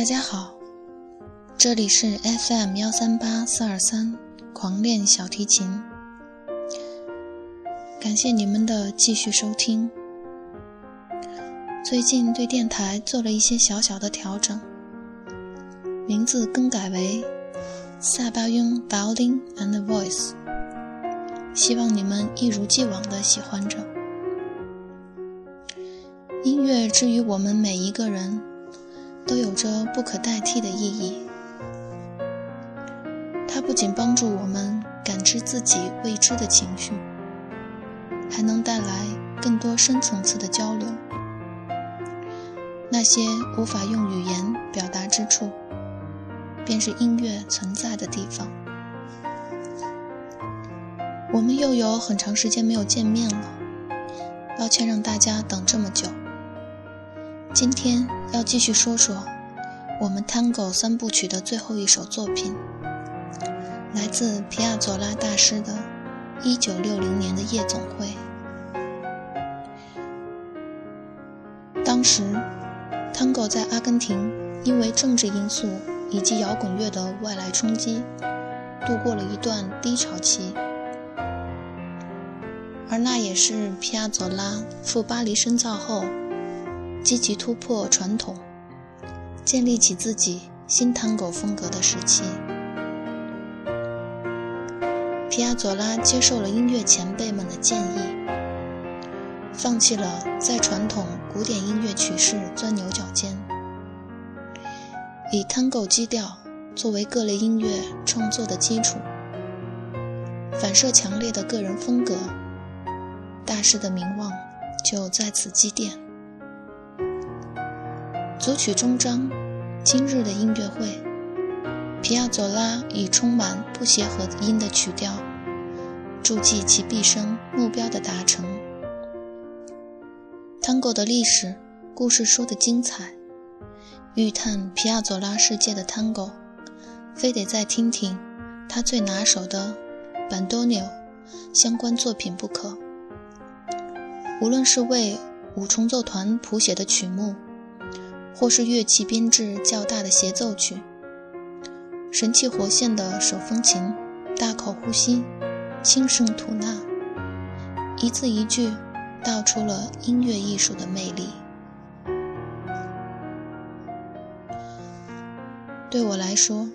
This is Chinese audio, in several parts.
大家好，这里是 FM 幺三八四二三狂练小提琴，感谢你们的继续收听。最近对电台做了一些小小的调整，名字更改为萨巴雍 Violin and Voice，希望你们一如既往的喜欢着。音乐之于我们每一个人。都有着不可代替的意义。它不仅帮助我们感知自己未知的情绪，还能带来更多深层次的交流。那些无法用语言表达之处，便是音乐存在的地方。我们又有很长时间没有见面了，抱歉让大家等这么久。今天要继续说说我们 Tango 三部曲的最后一首作品，来自皮亚佐拉大师的1960年的夜总会。当时，Tango 在阿根廷因为政治因素以及摇滚乐的外来冲击，度过了一段低潮期，而那也是皮亚佐拉赴巴黎深造后。积极突破传统，建立起自己新探戈风格的时期。皮亚佐拉接受了音乐前辈们的建议，放弃了在传统古典音乐曲式钻牛角尖，以探戈基调作为各类音乐创作的基础，反射强烈的个人风格，大师的名望就在此积淀。组曲终章，今日的音乐会，皮亚佐拉以充满不协和音的曲调，注记其毕生目标的达成。Tango 的历史故事说的精彩，欲探皮亚佐拉世界的 Tango，，非得再听听他最拿手的班多纽相关作品不可。无论是为五重奏团谱写的曲目。或是乐器编制较大的协奏曲，神气活现的手风琴，大口呼吸，轻声吐纳，一字一句道出了音乐艺术的魅力。对我来说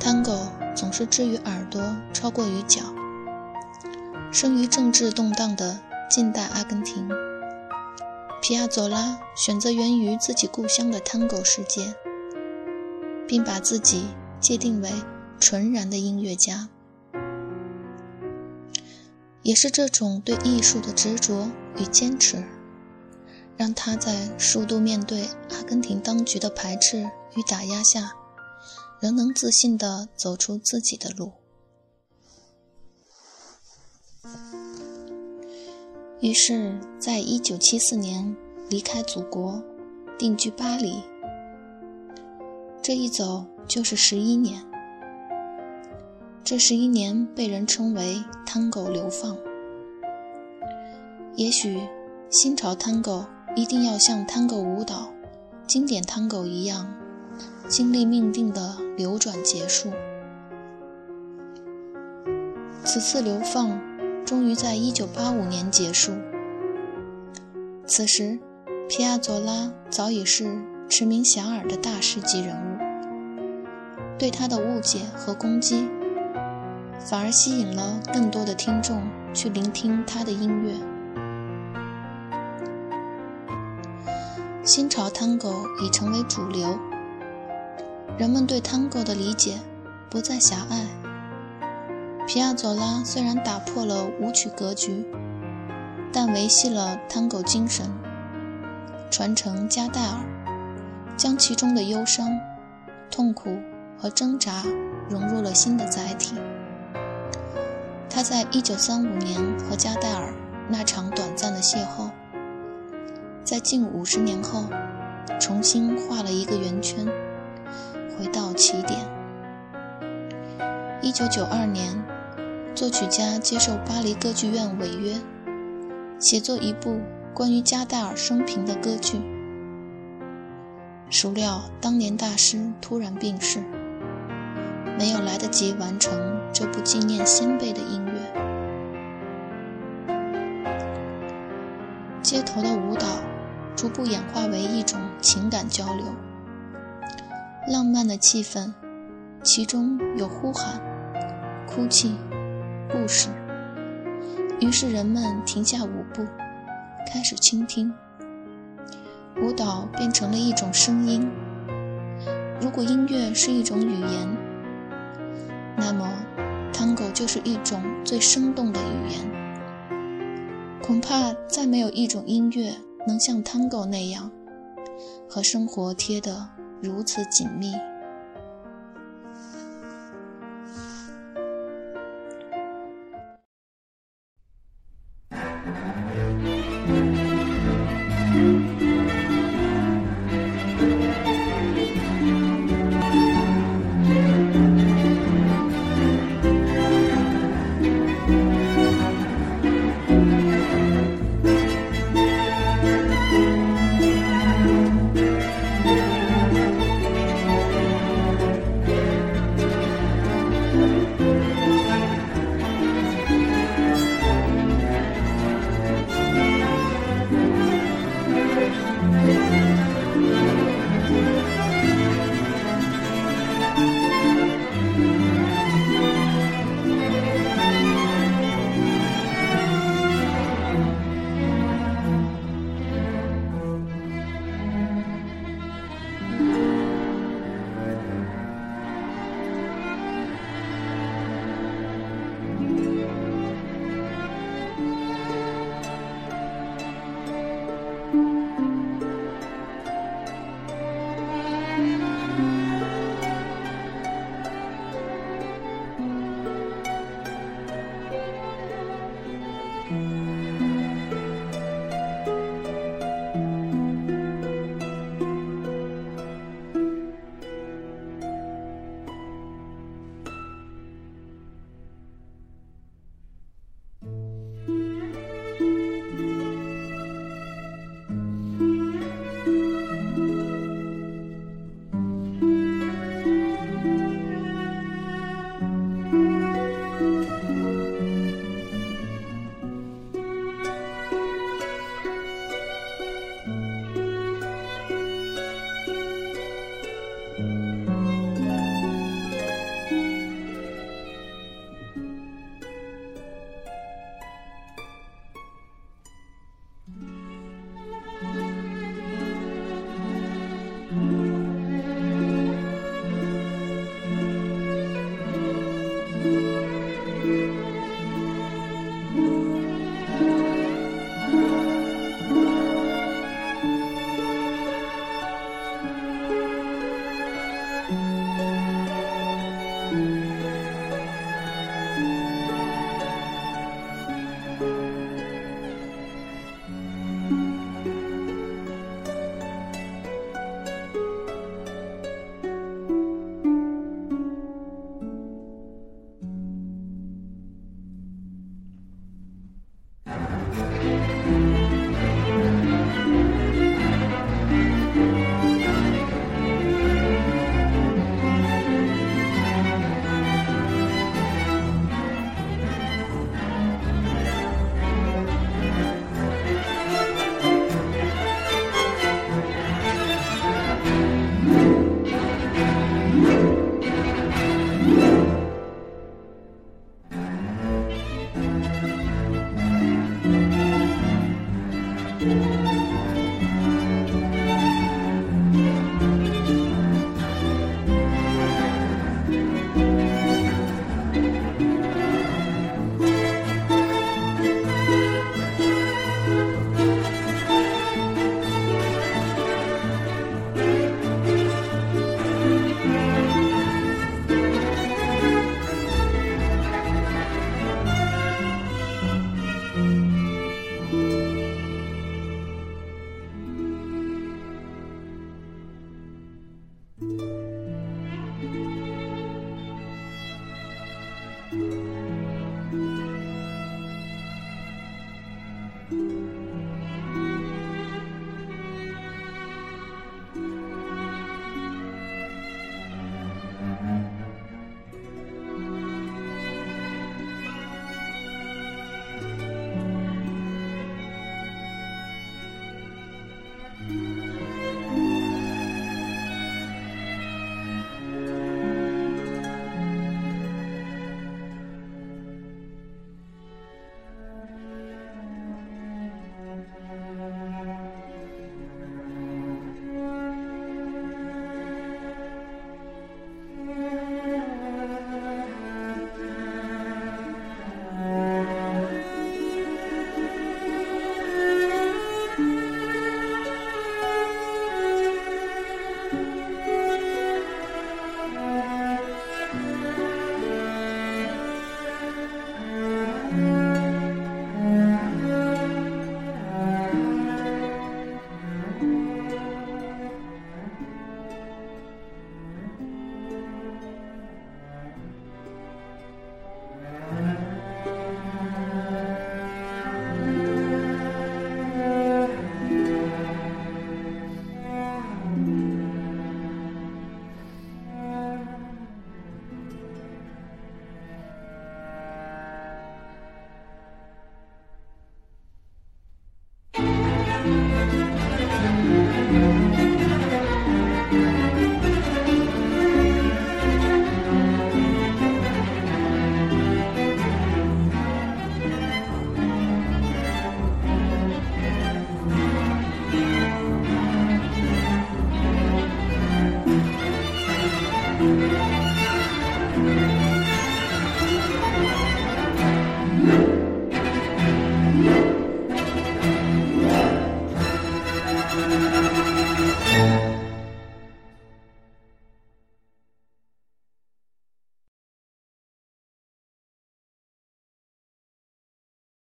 ，Tango 总是置于耳朵超过于脚。生于政治动荡的近代阿根廷。皮亚佐拉选择源于自己故乡的探戈世界，并把自己界定为纯然的音乐家。也是这种对艺术的执着与坚持，让他在数度面对阿根廷当局的排斥与打压下，仍能自信地走出自己的路。于是，在一九七四年离开祖国，定居巴黎。这一走就是十一年。这十一年被人称为“探戈流放”。也许，新潮探戈一定要像探戈舞蹈、经典探戈一样，经历命定的流转结束。此次流放。终于在1985年结束。此时，皮亚佐拉早已是驰名遐迩的大师级人物。对他的误解和攻击，反而吸引了更多的听众去聆听他的音乐。新潮探戈已成为主流，人们对探戈的理解不再狭隘。皮亚佐拉虽然打破了舞曲格局，但维系了探戈精神，传承加代尔，将其中的忧伤、痛苦和挣扎融入了新的载体。他在1935年和加代尔那场短暂的邂逅，在近五十年后重新画了一个圆圈，回到起点。1992年。作曲家接受巴黎歌剧院违约，写作一部关于加代尔生平的歌剧。孰料当年大师突然病逝，没有来得及完成这部纪念先辈的音乐。街头的舞蹈逐步演化为一种情感交流，浪漫的气氛，其中有呼喊、哭泣、故事。于是人们停下舞步，开始倾听。舞蹈变成了一种声音。如果音乐是一种语言，那么 Tango 就是一种最生动的语言。恐怕再没有一种音乐能像 Tango 那样，和生活贴得如此紧密。